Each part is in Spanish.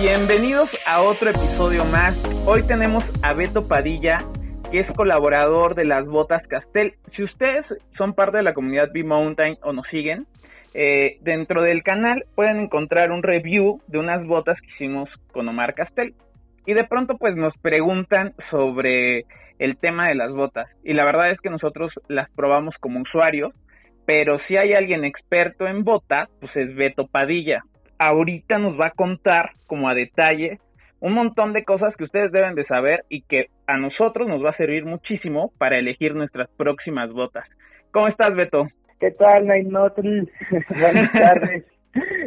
Bienvenidos a otro episodio más. Hoy tenemos a Beto Padilla, que es colaborador de las botas Castel. Si ustedes son parte de la comunidad B-Mountain o nos siguen, eh, dentro del canal pueden encontrar un review de unas botas que hicimos con Omar Castel. Y de pronto pues nos preguntan sobre el tema de las botas. Y la verdad es que nosotros las probamos como usuarios, pero si hay alguien experto en botas, pues es Beto Padilla. Ahorita nos va a contar como a detalle un montón de cosas que ustedes deben de saber y que a nosotros nos va a servir muchísimo para elegir nuestras próximas botas. ¿Cómo estás, Beto? ¿Qué tal, Nainotl? Buenas tardes.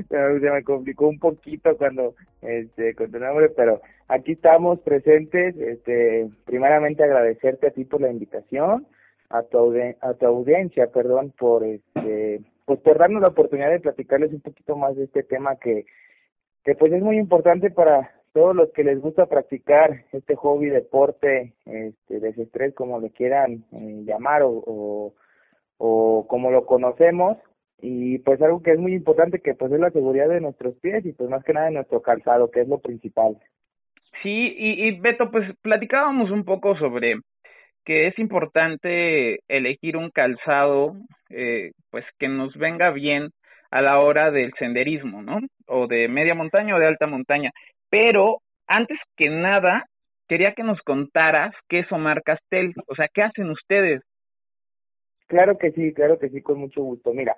Se me complicó un poquito cuando este con tu nombre, pero aquí estamos presentes. Este, primeramente agradecerte a ti por la invitación, a tu a tu audiencia, perdón, por este pues por darnos la oportunidad de platicarles un poquito más de este tema que que pues es muy importante para todos los que les gusta practicar este hobby, deporte, este, desestrés, como le quieran eh, llamar o o como lo conocemos y pues algo que es muy importante que pues es la seguridad de nuestros pies y pues más que nada de nuestro calzado que es lo principal. Sí, y, y Beto, pues platicábamos un poco sobre que es importante elegir un calzado eh, pues que nos venga bien a la hora del senderismo, ¿no? O de media montaña o de alta montaña. Pero antes que nada, quería que nos contaras qué es Omar Castel, o sea, ¿qué hacen ustedes? Claro que sí, claro que sí, con mucho gusto. Mira,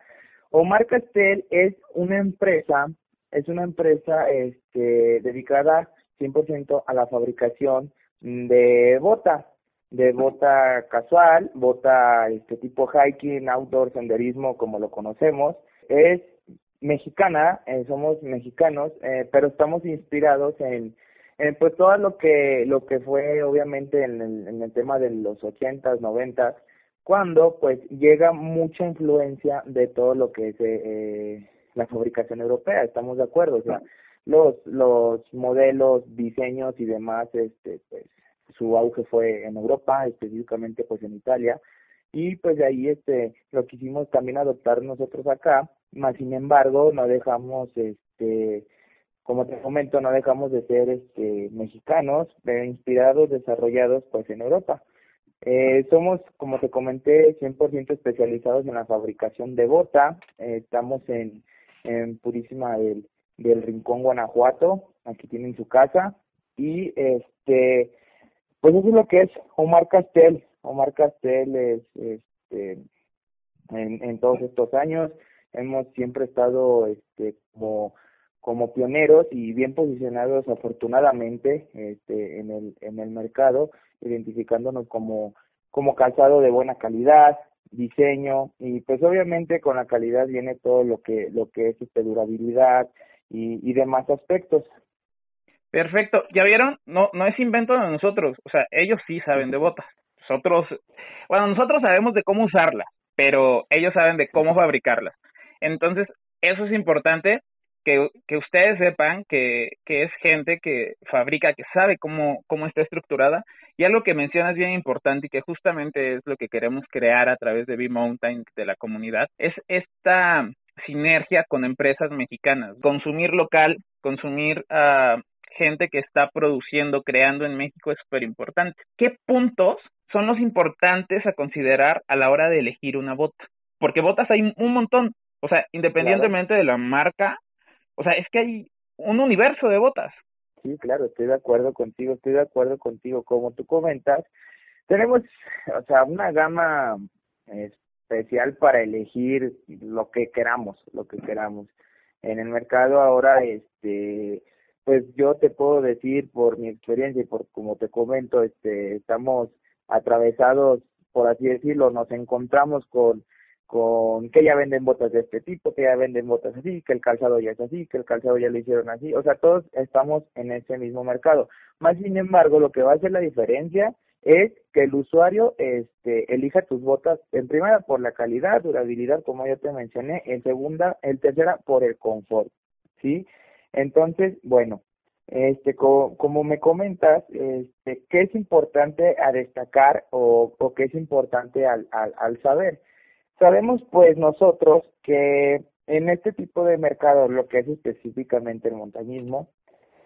Omar Castel es una empresa, es una empresa este, dedicada 100% a la fabricación de bota, de bota casual, bota este tipo hiking, outdoor, senderismo, como lo conocemos. Es mexicana, eh, somos mexicanos, eh, pero estamos inspirados en, en pues todo lo que lo que fue obviamente en el, en el tema de los ochentas, noventas, cuando pues llega mucha influencia de todo lo que es eh, la fabricación europea, estamos de acuerdo, o sea, los los modelos, diseños y demás, este pues su auge fue en Europa, específicamente pues en Italia, y pues de ahí este lo quisimos también adoptar nosotros acá, más sin embargo no dejamos este como te comento no dejamos de ser este mexicanos, pero inspirados, desarrollados pues en Europa. Eh, somos, como te comenté, 100% especializados en la fabricación de bota. Eh, estamos en, en Purísima del, del Rincón, Guanajuato. Aquí tienen su casa. Y este, pues eso es lo que es Omar Castel. Omar Castel es, este, en, en todos estos años hemos siempre estado este, como como pioneros y bien posicionados afortunadamente este, en el en el mercado identificándonos como como calzado de buena calidad diseño y pues obviamente con la calidad viene todo lo que lo que es este durabilidad y, y demás aspectos perfecto. Ya vieron no no es invento de nosotros. O sea ellos sí saben de botas. Nosotros bueno nosotros sabemos de cómo usarlas pero ellos saben de cómo fabricarlas. Entonces eso es importante que, que ustedes sepan que, que es gente que fabrica, que sabe cómo, cómo está estructurada. Y algo que mencionas bien importante y que justamente es lo que queremos crear a través de B-Mountain, de la comunidad, es esta sinergia con empresas mexicanas. Consumir local, consumir a gente que está produciendo, creando en México es súper importante. ¿Qué puntos son los importantes a considerar a la hora de elegir una bota? Porque botas hay un montón. O sea, independientemente de la marca, o sea, es que hay un universo de botas. Sí, claro, estoy de acuerdo contigo, estoy de acuerdo contigo. Como tú comentas, tenemos, o sea, una gama especial para elegir lo que queramos, lo que queramos. En el mercado ahora, este, pues yo te puedo decir por mi experiencia y por como te comento, este, estamos atravesados, por así decirlo, nos encontramos con con que ya venden botas de este tipo, que ya venden botas así, que el calzado ya es así, que el calzado ya lo hicieron así, o sea, todos estamos en ese mismo mercado. Más sin embargo, lo que va a hacer la diferencia es que el usuario este elija tus botas en primera por la calidad, durabilidad, como ya te mencioné, en segunda, en tercera por el confort, ¿sí? Entonces, bueno, este como me comentas, este qué es importante a destacar o, o qué es importante al, al, al saber Sabemos pues nosotros que en este tipo de mercado, lo que es específicamente el montañismo,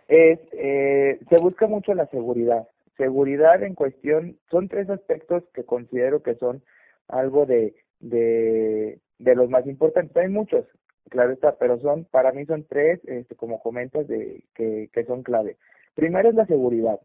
es, eh, se busca mucho la seguridad. Seguridad en cuestión, son tres aspectos que considero que son algo de, de los más importantes. Hay muchos, claro está, pero son, para mí son tres, este, como comentas, de, que, que son clave. Primero es la seguridad.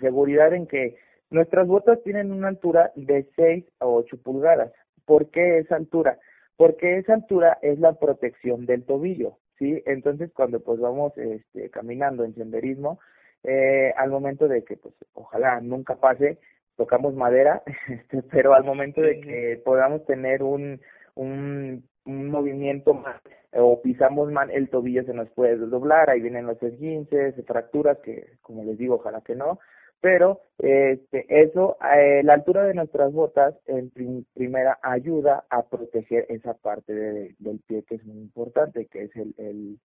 Seguridad en que nuestras botas tienen una altura de 6 a 8 pulgadas. ¿Por qué esa altura? Porque esa altura es la protección del tobillo, ¿sí? Entonces, cuando pues vamos este, caminando en senderismo, eh, al momento de que, pues, ojalá nunca pase, tocamos madera, este, pero al momento de que podamos tener un, un, un movimiento más o pisamos mal, el tobillo se nos puede doblar, ahí vienen los esguinces, fracturas, que como les digo, ojalá que no, pero este, eso, eh, la altura de nuestras botas en primera ayuda a proteger esa parte del pie que es muy importante, que es el, el,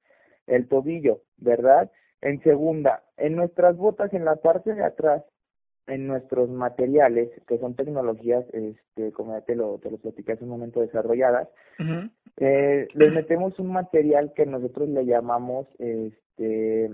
el tobillo, ¿verdad? En segunda, en nuestras botas, en la parte de atrás, en nuestros materiales, que son tecnologías, este, como ya te lo, te lo platicé hace un momento, desarrolladas, eh, les metemos un material que nosotros le llamamos este,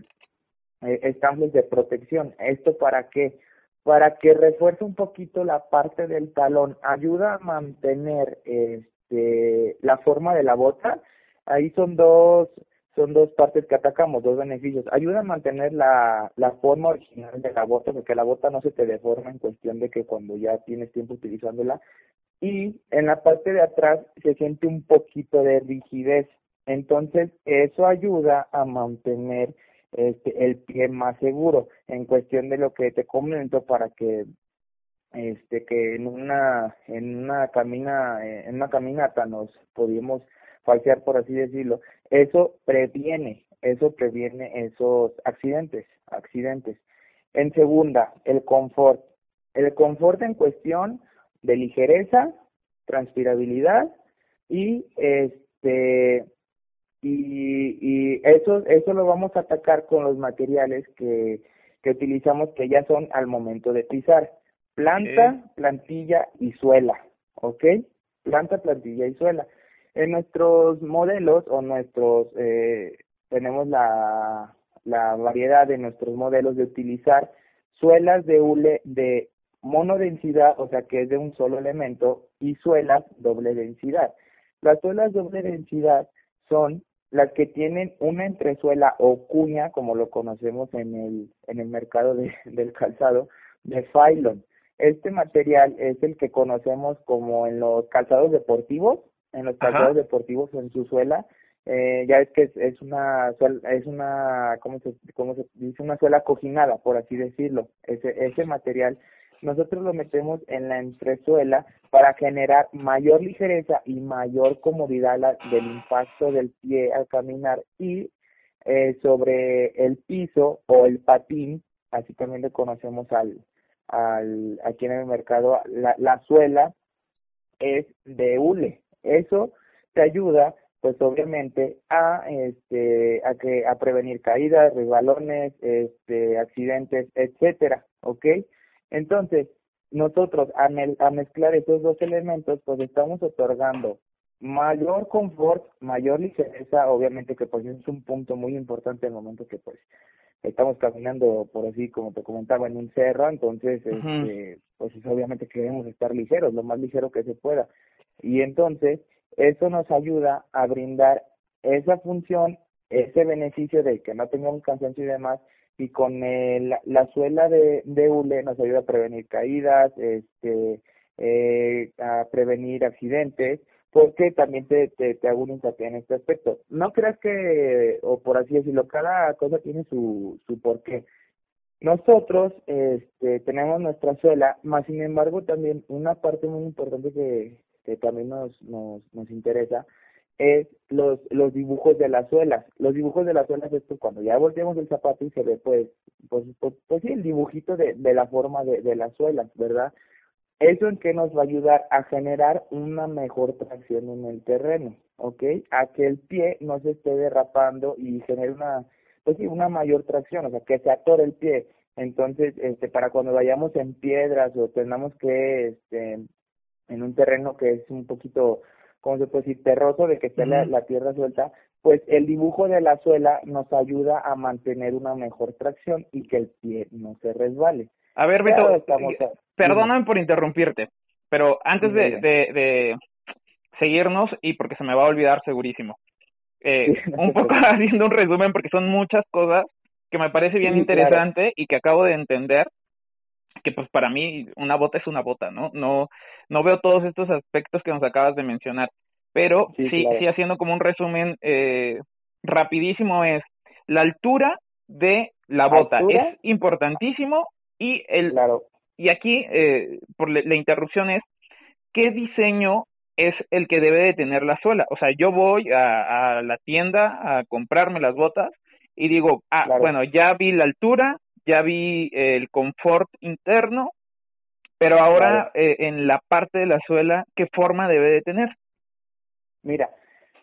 eh, de protección. ¿Esto para qué? Para que refuerce un poquito la parte del talón, ayuda a mantener este, la forma de la bota. Ahí son dos son dos partes que atacamos, dos beneficios. Ayuda a mantener la, la forma original de la bota, porque la bota no se te deforma en cuestión de que cuando ya tienes tiempo utilizándola. Y en la parte de atrás se siente un poquito de rigidez. Entonces, eso ayuda a mantener este, el pie más seguro en cuestión de lo que te comento para que este que en una en una camina en una caminata nos podíamos falsear por así decirlo eso previene, eso previene esos accidentes, accidentes. En segunda, el confort. El confort en cuestión de ligereza, transpirabilidad y este y, y eso eso lo vamos a atacar con los materiales que, que utilizamos que ya son al momento de pisar planta plantilla y suela ¿ok? planta plantilla y suela en nuestros modelos o nuestros, eh, tenemos la, la variedad de nuestros modelos de utilizar suelas de hule de monodensidad, o sea que es de un solo elemento, y suelas doble densidad. Las suelas doble densidad son las que tienen una entresuela o cuña, como lo conocemos en el, en el mercado de, del calzado, de Phylon. Este material es el que conocemos como en los calzados deportivos, en los calzados deportivos en su suela. Eh, ya es que es, una es una cómo se cómo se dice una suela cojinada por así decirlo. Ese ese material nosotros lo metemos en la entresuela para generar mayor ligereza y mayor comodidad del impacto del pie al caminar y eh, sobre el piso o el patín así también le conocemos al al aquí en el mercado la, la suela es de hule eso te ayuda, pues obviamente, a este, a que a prevenir caídas, resbalones, este, accidentes, etcétera, ¿ok? Entonces, nosotros a, a mezclar esos dos elementos, pues estamos otorgando mayor confort, mayor ligereza, obviamente que pues es un punto muy importante el momento que pues estamos caminando por así como te comentaba en un cerro, entonces este, pues obviamente queremos estar ligeros, lo más ligero que se pueda. Y entonces, eso nos ayuda a brindar esa función, ese beneficio de que no tengamos cansancio y demás, y con el, la suela de, de hule nos ayuda a prevenir caídas, este, eh, a prevenir accidentes, porque también te, te, te hago un en este aspecto. No creas que, o por así decirlo, cada cosa tiene su, su porqué. Nosotros este, tenemos nuestra suela, más sin embargo también una parte muy importante que, que también nos, nos, nos interesa, es los, los dibujos de las suelas. Los dibujos de las suelas es pues, cuando ya volteamos el zapato y se ve pues, pues, pues, pues sí, el dibujito de, de la forma de, de las suelas, ¿verdad? ¿Eso en qué nos va a ayudar? A generar una mejor tracción en el terreno, ¿ok? A que el pie no se esté derrapando y genere una, pues sí, una mayor tracción, o sea, que se atore el pie. Entonces, este, para cuando vayamos en piedras o tengamos que, este, terreno que es un poquito, como se puede decir, terroso, de que esté la, tierra suelta, pues el dibujo de la suela nos ayuda a mantener una mejor tracción y que el pie no se resbale. A ver, Beto, perdóname por interrumpirte, pero antes de, de, de, seguirnos, y porque se me va a olvidar segurísimo, eh, un poco haciendo un resumen, porque son muchas cosas que me parece bien interesante y que acabo de entender que pues para mí una bota es una bota, ¿no? No no veo todos estos aspectos que nos acabas de mencionar, pero sí, sí, haciendo como un resumen eh, rapidísimo es la altura de la bota es importantísimo y el y aquí eh, por la interrupción es qué diseño es el que debe de tener la suela. O sea, yo voy a, a la tienda a comprarme las botas y digo, ah, bueno, ya vi la altura, ya vi el confort interno, pero ahora eh, en la parte de la suela, ¿qué forma debe de tener? Mira,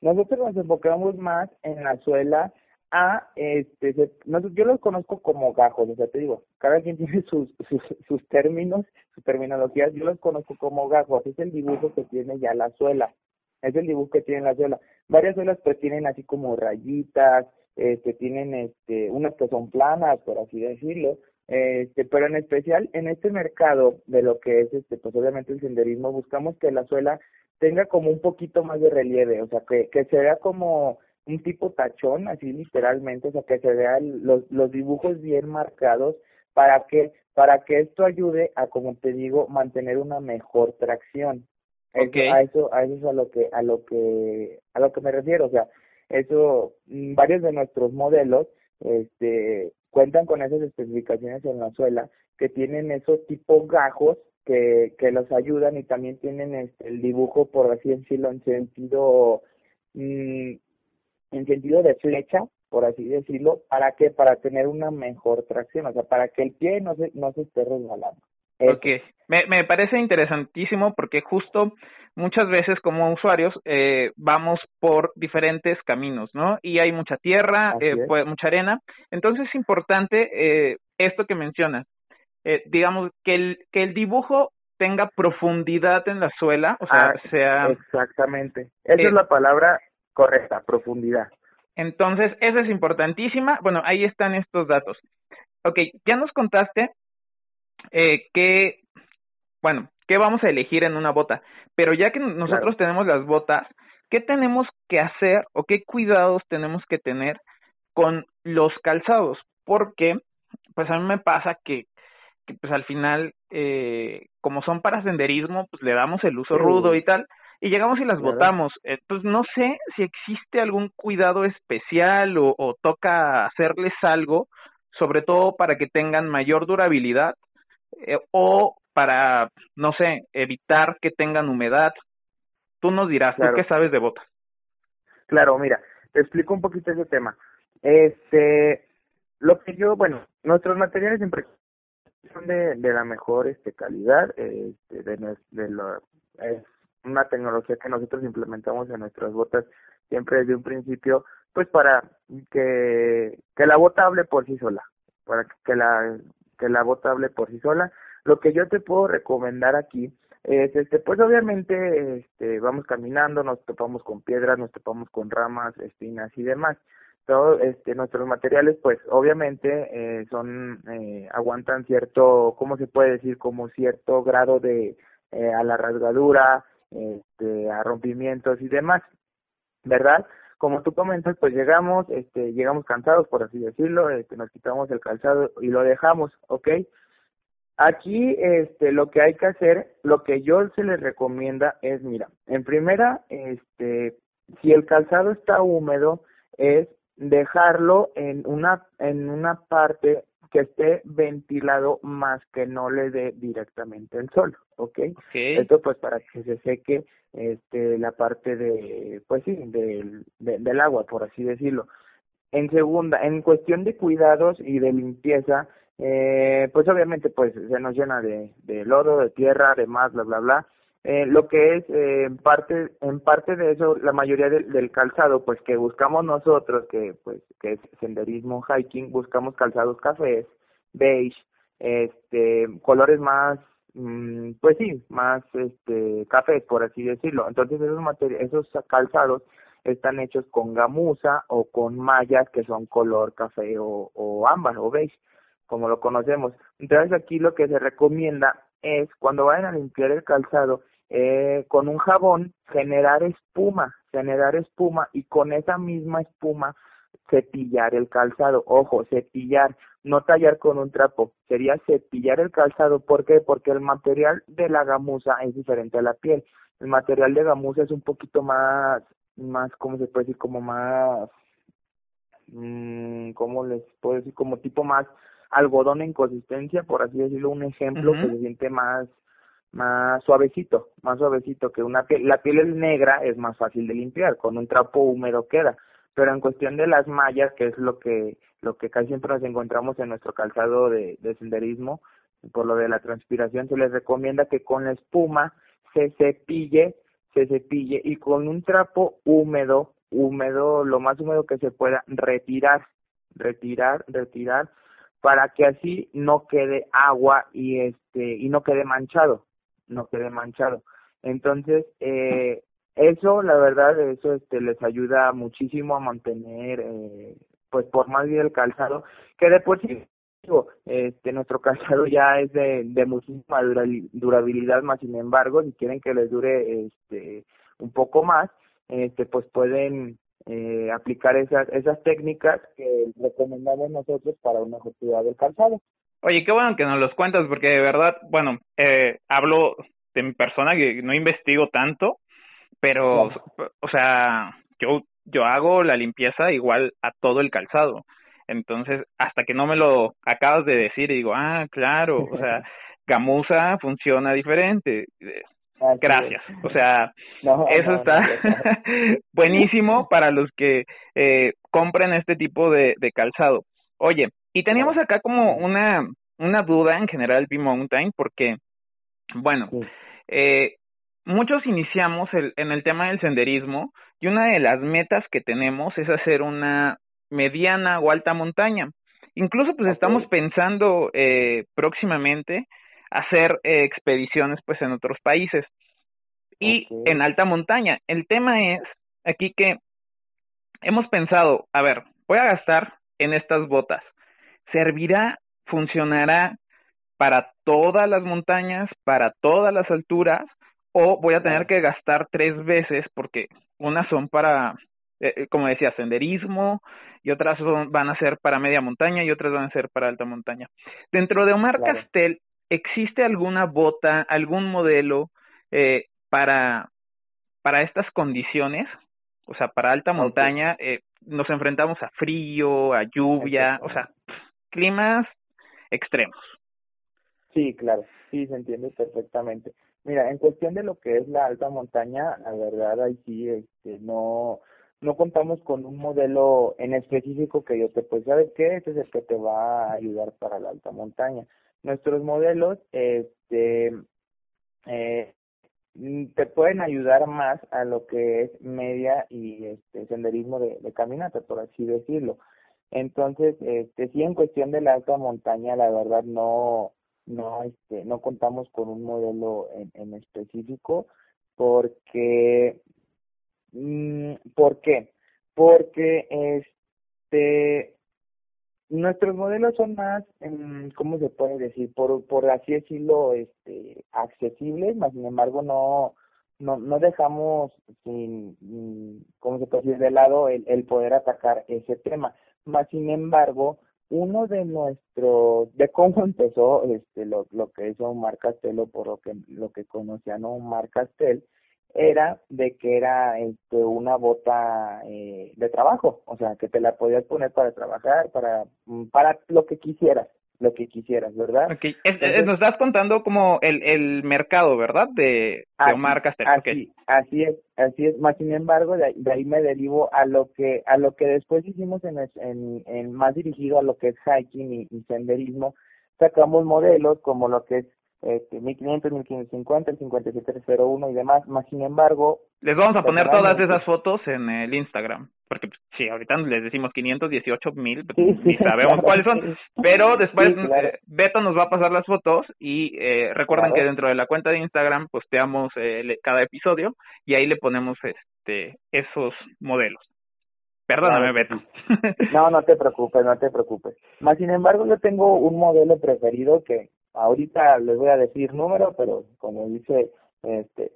nosotros nos enfocamos más en la suela a, este, yo los conozco como gajos, o sea, te digo, cada quien tiene sus, sus, sus términos, sus terminologías, yo los conozco como gajos, es el dibujo que tiene ya la suela, es el dibujo que tiene la suela. Varias suelas pues tienen así como rayitas, este, tienen este, unas que son planas, por así decirlo, este, pero en especial en este mercado de lo que es, este, pues obviamente el senderismo, buscamos que la suela tenga como un poquito más de relieve, o sea, que, que se vea como un tipo tachón, así literalmente, o sea, que se vean los, los dibujos bien marcados para que, para que esto ayude a, como te digo, mantener una mejor tracción. Okay. a eso, a eso es a lo que, a lo que, a lo que me refiero, o sea, eso, mm, varios de nuestros modelos, este, cuentan con esas especificaciones en la suela que tienen esos tipos gajos que, que los ayudan y también tienen este, el dibujo, por así decirlo, en sentido, mm, en sentido de flecha, por así decirlo, ¿para qué? Para tener una mejor tracción, o sea, para que el pie no se, no se esté resbalando. Ok, me, me parece interesantísimo porque justo muchas veces como usuarios eh, vamos por diferentes caminos, ¿no? Y hay mucha tierra, eh, pues, mucha arena. Entonces es importante eh, esto que mencionas, eh, digamos, que el, que el dibujo tenga profundidad en la suela, o sea, ah, sea... Exactamente. Esa es la palabra correcta, profundidad. Entonces, esa es importantísima. Bueno, ahí están estos datos. Ok, ya nos contaste eh, que, bueno, qué vamos a elegir en una bota, pero ya que nosotros tenemos las botas, ¿qué tenemos que hacer o qué cuidados tenemos que tener con los calzados? Porque, pues a mí me pasa que, que pues al final, eh, como son para senderismo, pues le damos el uso rudo y tal, y llegamos y las botamos. Entonces no sé si existe algún cuidado especial o, o toca hacerles algo, sobre todo para que tengan mayor durabilidad eh, o para, no sé, evitar que tengan humedad. Tú nos dirás, ¿tú qué sabes de botas? Claro, mira, te explico un poquito ese tema. Este, lo que yo, bueno, nuestros materiales siempre son de, de la mejor este calidad, este, de, de lo, es una tecnología que nosotros implementamos en nuestras botas siempre desde un principio, pues para que, que la bota hable por sí sola, para que la que la bota hable por sí sola. Lo que yo te puedo recomendar aquí es, este, pues obviamente, este, vamos caminando, nos topamos con piedras, nos topamos con ramas, espinas y demás. Todo, este, nuestros materiales, pues, obviamente, eh, son, eh, aguantan cierto, ¿cómo se puede decir? Como cierto grado de, eh, a la rasgadura, este, a rompimientos y demás, ¿verdad? como tú comentas, pues llegamos, este, llegamos cansados, por así decirlo, este, nos quitamos el calzado y lo dejamos, ¿ok? Aquí, este, lo que hay que hacer, lo que yo se les recomienda es, mira, en primera, este, si el calzado está húmedo, es dejarlo en una, en una parte que esté ventilado más que no le dé directamente el sol, ¿ok? Esto pues para que se seque este la parte de, pues sí, del, del agua, por así decirlo. En segunda, en cuestión de cuidados y de limpieza, eh, pues obviamente pues se nos llena de, de lodo, de tierra, de más, bla, bla, bla. Eh, lo que es eh, en parte en parte de eso la mayoría del calzado pues que buscamos nosotros que pues que es senderismo hiking buscamos calzados cafés beige este colores más mm, pues sí más este cafés por así decirlo entonces esos esos calzados están hechos con gamuza o con mallas que son color café o, o ámbar o beige, como lo conocemos. Entonces aquí lo que se recomienda es cuando vayan a limpiar el calzado, eh, con un jabón generar espuma, generar espuma y con esa misma espuma cepillar el calzado. Ojo, cepillar, no tallar con un trapo, sería cepillar el calzado. ¿Por qué? Porque el material de la gamuza es diferente a la piel. El material de gamuza es un poquito más, más, ¿cómo se puede decir? Como más, mmm, ¿cómo les puedo decir? Como tipo más algodón en consistencia, por así decirlo, un ejemplo que se siente más más suavecito, más suavecito que una piel. La piel es negra, es más fácil de limpiar, con un trapo húmedo queda pero en cuestión de las mallas, que es lo que lo que casi siempre nos encontramos en nuestro calzado de, de senderismo, por lo de la transpiración, se les recomienda que con la espuma se cepille, se cepille y con un trapo húmedo, húmedo, lo más húmedo que se pueda, retirar, retirar, retirar, para que así no quede agua y este y no quede manchado, no quede manchado. Entonces, eh, eso la verdad eso este les ayuda muchísimo a mantener eh, pues por más bien el calzado que de por sí este nuestro calzado ya es de, de muchísima durabilidad más sin embargo si quieren que les dure este un poco más este pues pueden eh, aplicar esas esas técnicas que recomendamos nosotros para una mejor del calzado Oye, qué bueno que nos los cuentas, porque de verdad, bueno, eh, hablo de mi persona que no investigo tanto, pero, o sea, yo, yo hago la limpieza igual a todo el calzado. Entonces, hasta que no me lo acabas de decir, digo, ah, claro, o sea, gamuza funciona diferente. Gracias. O sea, eso está buenísimo para los que eh, compren este tipo de, de calzado. Oye, y teníamos acá como una, una duda en general B-Mountain, porque, bueno, eh, muchos iniciamos el, en el tema del senderismo y una de las metas que tenemos es hacer una mediana o alta montaña. Incluso pues estamos pensando eh, próximamente hacer eh, expediciones pues en otros países y en alta montaña. El tema es aquí que hemos pensado, a ver, voy a gastar en estas botas. ¿Servirá, funcionará para todas las montañas, para todas las alturas? o voy a tener que gastar tres veces porque unas son para, eh, eh, como decía, senderismo y otras son, van a ser para media montaña y otras van a ser para alta montaña. Dentro de Omar Castel, ¿existe alguna bota, algún modelo eh, para, para estas condiciones? O sea, para alta montaña eh, nos enfrentamos a frío, a lluvia, o sea, climas extremos. Sí, claro, sí, se entiende perfectamente. Mira, en cuestión de lo que es la alta montaña, la verdad ahí sí, este, no, no contamos con un modelo en específico que yo te pues sabes qué, este es el que te va a ayudar para la alta montaña. Nuestros modelos, este, eh, te pueden ayudar más a lo que es media y este senderismo de, de caminata, por así decirlo. Entonces, este, sí en cuestión de la alta montaña, la verdad no, no este no contamos con un modelo en, en específico porque mm, ¿por qué? porque este nuestros modelos son más mm, cómo se puede decir por por así decirlo este accesibles más sin embargo no no no dejamos sin mm, cómo se puede decir de lado el, el poder atacar ese tema. Más sin embargo uno de nuestros, de cómo empezó este lo, lo que hizo Omar Castelo, por lo que lo que conocían Omar Castel, era de que era este una bota eh, de trabajo, o sea, que te la podías poner para trabajar, para para lo que quisieras lo que quisieras, ¿verdad? Okay. nos estás contando como el, el mercado, ¿verdad? De, de Omar Castel. Así, así es, así es. Más sin embargo, de, ahí me derivo a lo que a lo que después hicimos en, en, en más dirigido a lo que es hiking y, senderismo. Sacamos modelos como lo que es este, 1500, 1550, el 5701 y demás, más sin embargo... Les vamos a poner todas esas fotos en el Instagram, porque pues, sí, ahorita les decimos 518 mil, y sabemos cuáles son, pero después eh, Beto nos va a pasar las fotos y eh, recuerden que dentro de la cuenta de Instagram posteamos eh, cada episodio y ahí le ponemos este esos modelos. Perdóname, Beto. no, no te preocupes, no te preocupes. Más sin embargo, yo tengo un modelo preferido que ahorita les voy a decir número, pero como dice este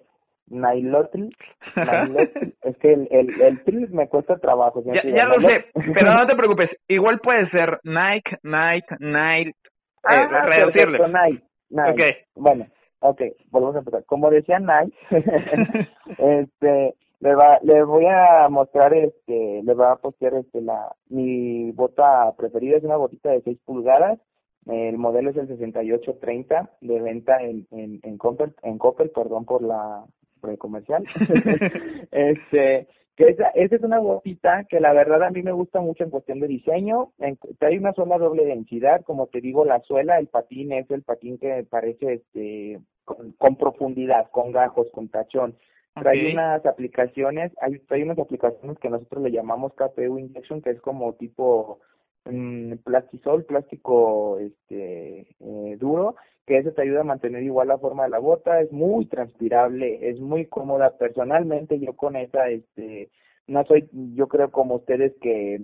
Nailotl, es que el, el, el me cuesta trabajo. Ya, ya lo sé, pero no te preocupes, igual puede ser Nike, Nike, Nike, ah, eh, reducirle. Nike, Nike. Okay. Bueno, ok, volvemos a empezar. Como decía Nike, este, le va, le voy a mostrar, este, le va a postear, este, la, mi bota preferida es una botita de 6 pulgadas, el modelo es el 6830 de venta en, en, en Coppel, en Coppel, perdón por la por el comercial. este, que esa, esa es una botita que la verdad a mí me gusta mucho en cuestión de diseño. En, hay una sola doble densidad, como te digo, la suela, el patín es el patín que parece este con, con profundidad, con gajos, con tachón. Trae unas aplicaciones, hay, hay unas aplicaciones que nosotros le llamamos KPU Injection, que es como tipo mm, plastisol, plástico este eh, duro, que eso te ayuda a mantener igual la forma de la bota, es muy transpirable, es muy cómoda. Personalmente yo con esa, este, no soy, yo creo como ustedes que,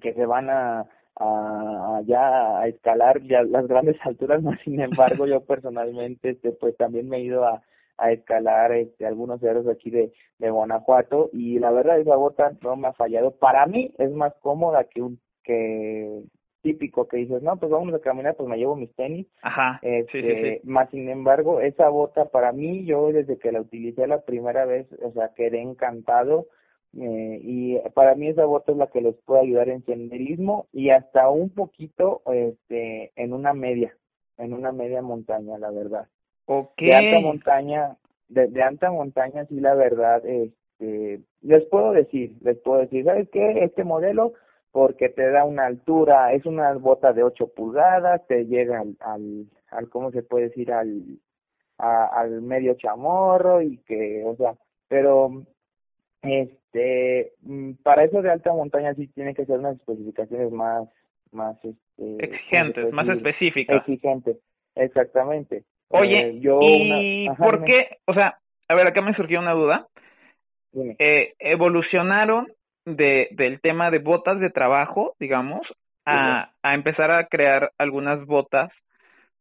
que se van a, a, ya a escalar ya las grandes alturas, más sin embargo yo personalmente, este, pues también me he ido a a escalar este, algunos cerros aquí de, de Guanajuato y la verdad esa bota no me ha fallado. Para mí es más cómoda que un que típico que dices, no, pues vamos a caminar, pues me llevo mis tenis. Ajá. Este, Más sin embargo, esa bota para mí, yo desde que la utilicé la primera vez, o sea, quedé encantado. Eh, y para mí esa bota es la que les puede ayudar en senderismo y hasta un poquito este en una media, en una media montaña, la verdad. Okay. De alta montaña, de, de alta montaña, sí, la verdad, este, les puedo decir, les puedo decir, ¿sabes qué? Este modelo, porque te da una altura, es una bota de 8 pulgadas, te llega al, al, al ¿cómo se puede decir? Al, al medio chamorro y que, o sea, pero, este, mm, para eso de alta montaña sí tiene que ser unas especificaciones más, más, este, exigentes, más específicas. Exigentes, exactamente. Oye, eh, ¿y por qué? O sea, a ver, acá me surgió una duda. Eh, evolucionaron de, del tema de botas de trabajo, digamos, a, a empezar a crear algunas botas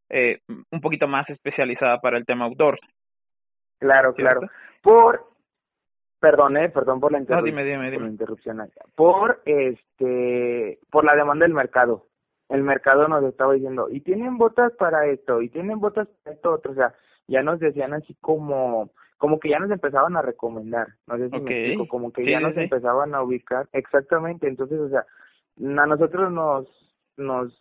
eh, un poquito más especializadas para el tema outdoor. Claro, claro. Por, perdón, eh, perdón por la, no, dime, dime, dime. Por la interrupción. Por, este, por la demanda del mercado el mercado nos estaba diciendo, y tienen botas para esto, y tienen botas para esto otro, o sea, ya nos decían así como, como que ya nos empezaban a recomendar, no sé si me explico, como que ya nos empezaban a ubicar, exactamente, entonces, o sea, a nosotros nos, nos,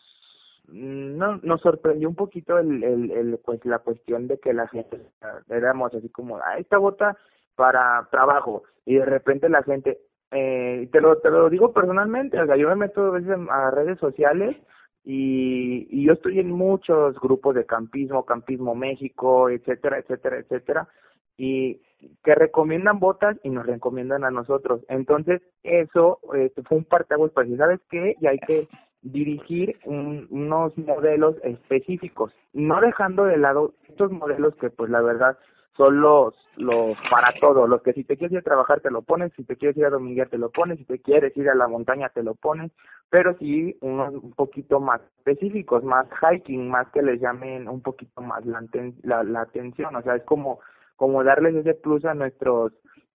no, nos sorprendió un poquito el, el, el, pues la cuestión de que la gente, éramos así como, ah, esta bota para trabajo, y de repente la gente, eh, te lo, te lo digo personalmente, o sea, yo me meto a veces a redes sociales y, y yo estoy en muchos grupos de campismo, Campismo México, etcétera, etcétera, etcétera, y que recomiendan botas y nos recomiendan a nosotros. Entonces, eso eh, fue un parteaguas para decir, ¿sabes qué? Y hay que dirigir unos modelos específicos, no dejando de lado estos modelos que pues la verdad son los, los para todo, los que si te quieres ir a trabajar te lo pones, si te quieres ir a dominguear te lo pones, si te quieres ir a la montaña te lo pones, pero sí unos un poquito más específicos, más hiking, más que les llamen un poquito más la, la atención, o sea, es como, como darles ese plus a nuestros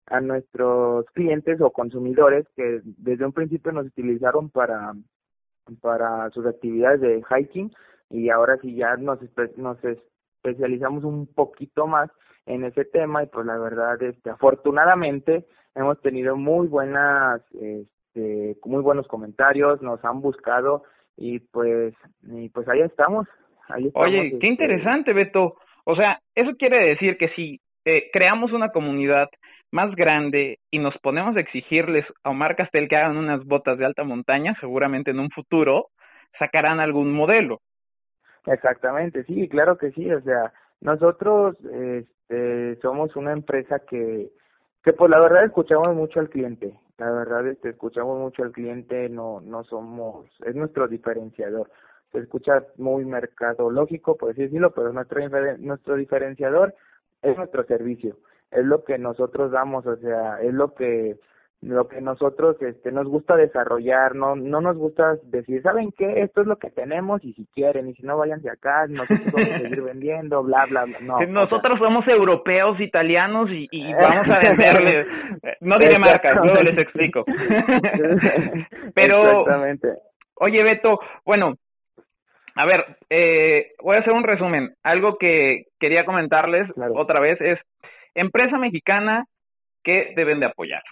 a nuestros clientes o consumidores que desde un principio nos utilizaron para para sus actividades de hiking y ahora sí ya nos nos especializamos un poquito más en ese tema y pues la verdad este afortunadamente hemos tenido muy buenas este muy buenos comentarios nos han buscado y pues y pues ahí estamos ahí estamos oye qué este. interesante Beto. O sea eso quiere decir que si eh, creamos una comunidad más grande y nos ponemos a exigirles a Omar Castel que hagan unas botas de alta montaña seguramente en un futuro sacarán algún modelo. Exactamente, sí, claro que sí, o sea, nosotros este, somos una empresa que, que pues la verdad escuchamos mucho al cliente, la verdad este, escuchamos mucho al cliente, no, no somos, es nuestro diferenciador, se escucha muy mercadológico, por así decirlo, pero nuestro, nuestro diferenciador es nuestro servicio, es lo que nosotros damos, o sea, es lo que lo que nosotros este nos gusta desarrollar, no no nos gusta decir, ¿saben qué? Esto es lo que tenemos y si quieren y si no vayan de acá, nosotros vamos a seguir vendiendo, bla bla bla. No, nosotros somos europeos, italianos y, y vamos a venderles. no diré marcas, luego les explico. Pero Exactamente. Oye, Beto, bueno, a ver, eh, voy a hacer un resumen. Algo que quería comentarles otra vez es empresa mexicana que deben de apoyar.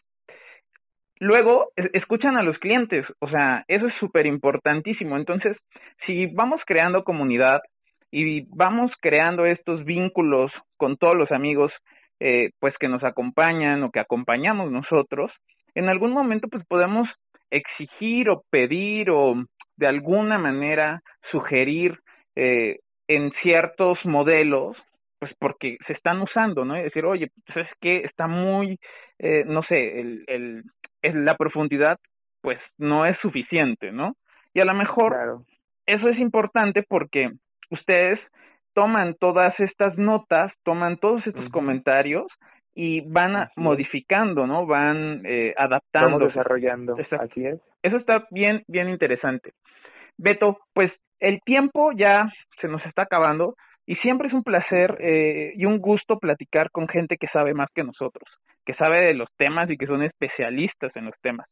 Luego, escuchan a los clientes, o sea, eso es súper importantísimo. Entonces, si vamos creando comunidad y vamos creando estos vínculos con todos los amigos, eh, pues que nos acompañan o que acompañamos nosotros, en algún momento pues podemos exigir o pedir o de alguna manera sugerir eh, en ciertos modelos, pues porque se están usando, ¿no? Y decir, oye, pues es que está muy, eh, no sé, el, el, la profundidad, pues no es suficiente, ¿no? Y a lo mejor eso es importante porque ustedes toman todas estas notas, toman todos estos comentarios y van modificando, ¿no? Van eh, adaptando. Vamos desarrollando, así es. Eso está bien, bien interesante. Beto, pues el tiempo ya se nos está acabando y siempre es un placer eh, y un gusto platicar con gente que sabe más que nosotros, que sabe de los temas y que son especialistas en los temas.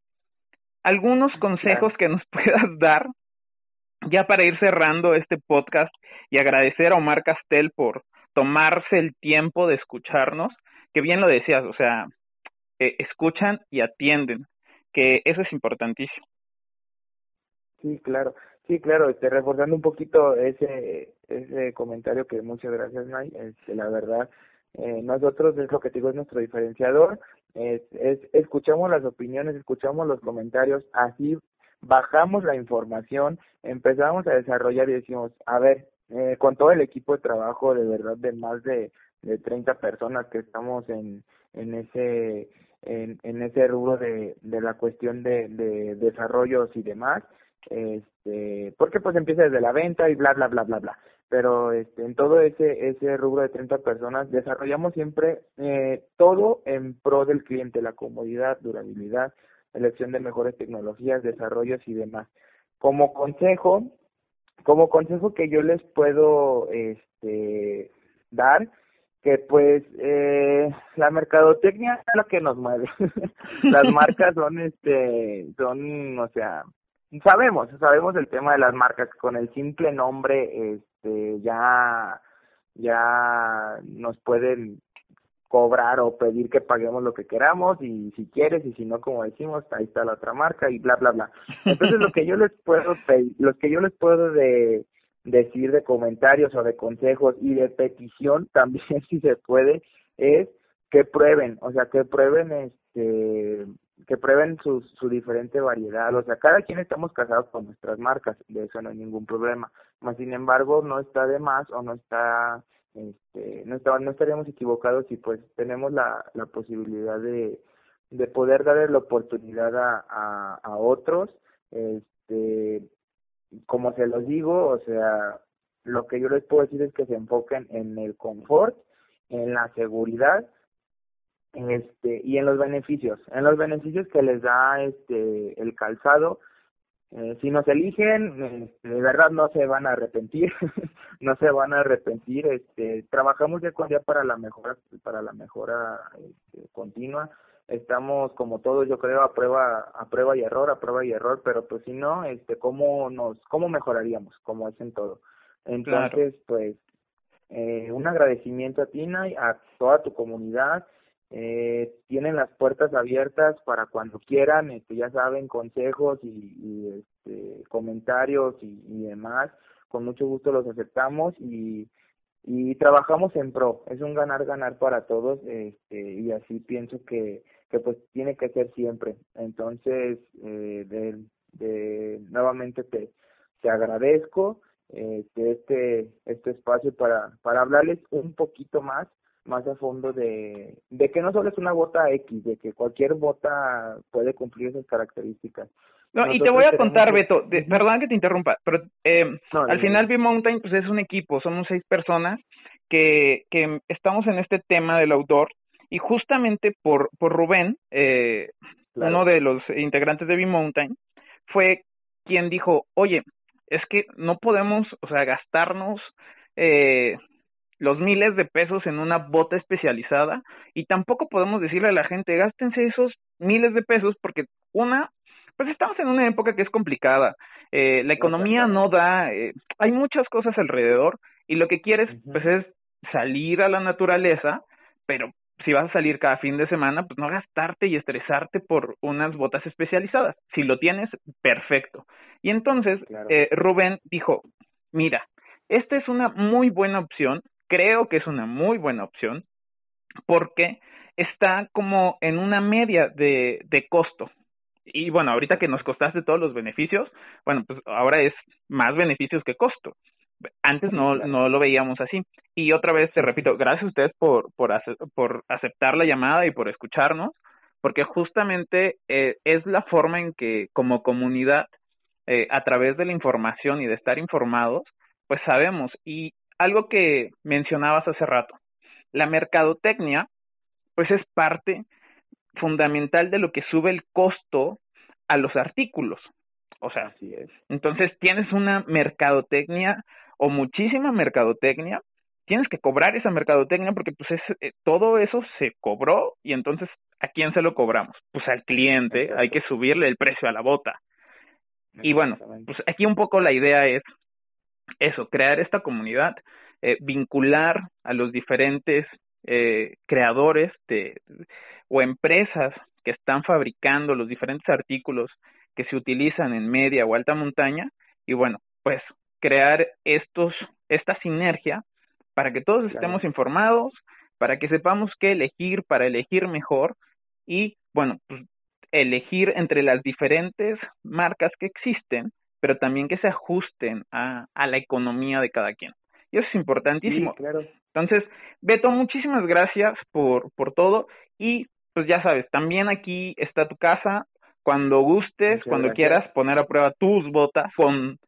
¿Algunos consejos que nos puedas dar ya para ir cerrando este podcast y agradecer a Omar Castel por tomarse el tiempo de escucharnos que bien lo decías, o sea, eh, escuchan y atienden, que eso es importantísimo. Sí, claro, sí, claro, este, reforzando un poquito ese ese comentario que muchas gracias, Nay, este, la verdad, eh, nosotros es lo que te digo, es nuestro diferenciador, es, escuchamos las opiniones, escuchamos los comentarios, así bajamos la información, empezamos a desarrollar y decimos, a ver, eh, con todo el equipo de trabajo de verdad de más de de 30 personas que estamos en, en ese en, en ese rubro de, de la cuestión de, de desarrollos y demás este porque pues empieza desde la venta y bla bla bla bla bla. Pero este en todo ese ese rubro de 30 personas desarrollamos siempre eh, todo en pro del cliente la comodidad durabilidad elección de mejores tecnologías desarrollos y demás. Como consejo como consejo que yo les puedo este dar que pues eh, la mercadotecnia es lo que nos mueve. las marcas son este son o sea, sabemos, sabemos el tema de las marcas con el simple nombre este ya ya nos pueden cobrar o pedir que paguemos lo que queramos y si quieres y si no como decimos ahí está la otra marca y bla bla bla entonces lo que yo les puedo pedir, lo que yo les puedo de decir de comentarios o de consejos y de petición también si se puede es que prueben, o sea, que prueben este que prueben su, su diferente variedad, o sea, cada quien estamos casados con nuestras marcas, de eso no hay ningún problema, más sin embargo no está de más o no está este no está, no estaríamos equivocados si pues tenemos la, la posibilidad de, de poder darle la oportunidad a, a, a otros este como se los digo, o sea, lo que yo les puedo decir es que se enfoquen en el confort, en la seguridad, este y en los beneficios, en los beneficios que les da este el calzado. Eh, si nos eligen, este, de verdad no se van a arrepentir, no se van a arrepentir. Este, trabajamos día con día para la mejora, para la mejora este, continua estamos como todos yo creo a prueba a prueba y error a prueba y error pero pues si no este cómo nos cómo mejoraríamos como es en todo. Entonces pues eh, un agradecimiento a Tina y a toda tu comunidad. Eh, tienen las puertas abiertas para cuando quieran este ya saben consejos y, y este comentarios y, y demás. Con mucho gusto los aceptamos y y trabajamos en pro es un ganar ganar para todos este y así pienso que que pues tiene que ser siempre. Entonces, eh, de, de, nuevamente te, te agradezco este, este, este espacio para, para hablarles un poquito más más a fondo de, de que no solo es una bota X, de que cualquier bota puede cumplir esas características. No, y te voy a contar, Beto, de, perdón que te interrumpa, pero eh, al final B-Mountain pues es un equipo, somos seis personas que, que estamos en este tema del outdoor y justamente por, por Rubén, eh, uno de los integrantes de B-Mountain, fue quien dijo, oye, es que no podemos, o sea, gastarnos eh, los miles de pesos en una bota especializada y tampoco podemos decirle a la gente, gástense esos miles de pesos porque una, pues estamos en una época que es complicada, eh, la economía no da, eh, hay muchas cosas alrededor y lo que quieres pues es salir a la naturaleza, pero si vas a salir cada fin de semana, pues no gastarte y estresarte por unas botas especializadas. Si lo tienes, perfecto. Y entonces eh, Rubén dijo, mira, esta es una muy buena opción, creo que es una muy buena opción, porque está como en una media de, de costo. Y bueno, ahorita que nos costaste todos los beneficios, bueno, pues ahora es más beneficios que costo. Antes no, no lo veíamos así. Y otra vez te repito, gracias a ustedes por, por, por aceptar la llamada y por escucharnos, porque justamente eh, es la forma en que como comunidad, eh, a través de la información y de estar informados, pues sabemos. Y algo que mencionabas hace rato, la mercadotecnia, pues es parte fundamental de lo que sube el costo a los artículos. O sea, Así es. entonces tienes una mercadotecnia o muchísima mercadotecnia, tienes que cobrar esa mercadotecnia porque pues es, eh, todo eso se cobró y entonces ¿a quién se lo cobramos? Pues al cliente, hay que subirle el precio a la bota. Y bueno, pues aquí un poco la idea es eso, crear esta comunidad, eh, vincular a los diferentes eh, creadores de, o empresas que están fabricando los diferentes artículos que se utilizan en media o alta montaña y bueno, pues crear estos, esta sinergia para que todos estemos informados, para que sepamos qué elegir para elegir mejor y, bueno, pues, elegir entre las diferentes marcas que existen, pero también que se ajusten a, a la economía de cada quien. Y eso es importantísimo. claro. Entonces, Beto, muchísimas gracias por, por todo y pues ya sabes, también aquí está tu casa. Cuando gustes, cuando quieras poner a prueba tus botas con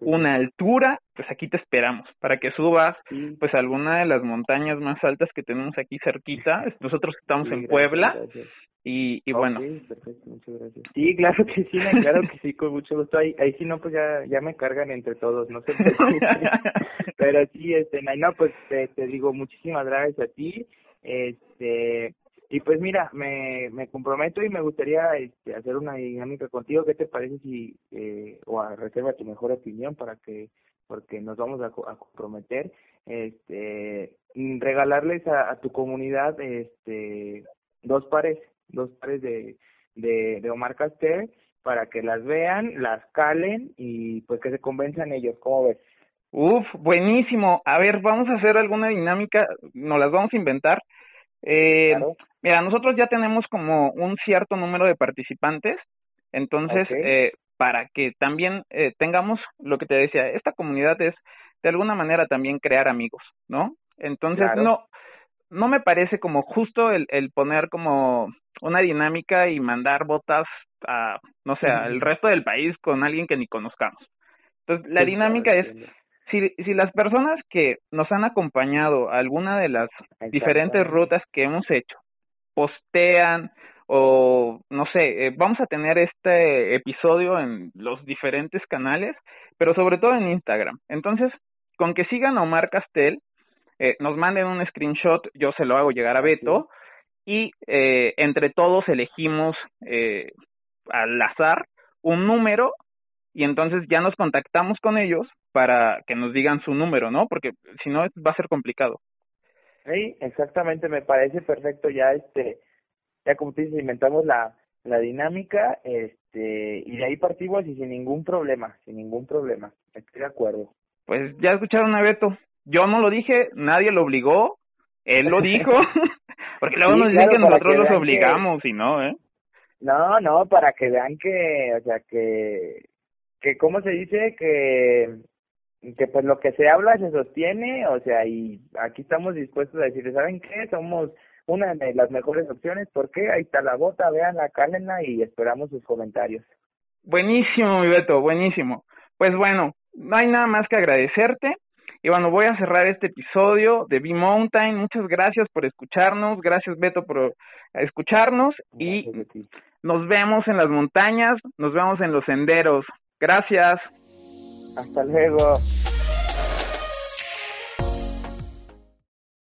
una altura, pues aquí te esperamos para que subas pues alguna de las montañas más altas que tenemos aquí cerquita. Nosotros estamos en Puebla y, y bueno. perfecto, muchas gracias. Sí, claro que sí, claro que sí, con mucho gusto. Ahí, ahí sí no, pues ya, ya me cargan entre todos, no sé. Pero sí, este, no, pues te, te digo muchísimas gracias a ti. Este, y pues mira, me, me comprometo y me gustaría este, hacer una dinámica contigo. ¿Qué te parece si, eh, o a reserva tu mejor opinión para que, porque nos vamos a, a comprometer, este, regalarles a, a, tu comunidad, este, dos pares, dos pares de, de, de Omar Castel para que las vean, las calen y pues que se convenzan ellos. ¿Cómo ves? Uf, buenísimo. A ver, vamos a hacer alguna dinámica, nos las vamos a inventar. Eh, Mira, nosotros ya tenemos como un cierto número de participantes, entonces, eh, para que también eh, tengamos lo que te decía, esta comunidad es de alguna manera también crear amigos, ¿no? Entonces, no, no me parece como justo el, el poner como una dinámica y mandar botas a, no sé, al resto del país con alguien que ni conozcamos. Entonces, la dinámica es, si, si las personas que nos han acompañado a alguna de las diferentes rutas que hemos hecho postean o no sé, eh, vamos a tener este episodio en los diferentes canales, pero sobre todo en Instagram. Entonces, con que sigan a Omar Castel, eh, nos manden un screenshot, yo se lo hago llegar a Beto y eh, entre todos elegimos eh, al azar un número y entonces ya nos contactamos con ellos para que nos digan su número, ¿no? Porque si no va a ser complicado. Sí, exactamente, me parece perfecto ya este, ya como tú dices, inventamos la, la dinámica, este, y de ahí partimos y sin ningún problema, sin ningún problema, estoy de acuerdo. Pues ya escucharon a Beto, yo no lo dije, nadie lo obligó, él lo dijo, porque luego nos dicen que nosotros los obligamos y no, ¿eh? No, no, para que vean que, o sea, que, que, ¿cómo se dice? Que que pues lo que se habla se sostiene, o sea, y aquí estamos dispuestos a decir, ¿saben qué? Somos una de las mejores opciones, ¿por qué? Ahí está la bota, vean la cálenla y esperamos sus comentarios. Buenísimo, mi Beto, buenísimo. Pues bueno, no hay nada más que agradecerte. Y bueno, voy a cerrar este episodio de B-Mountain. Muchas gracias por escucharnos. Gracias, Beto, por escucharnos. y nos vemos en las montañas, nos vemos en los senderos. Gracias. Hasta luego.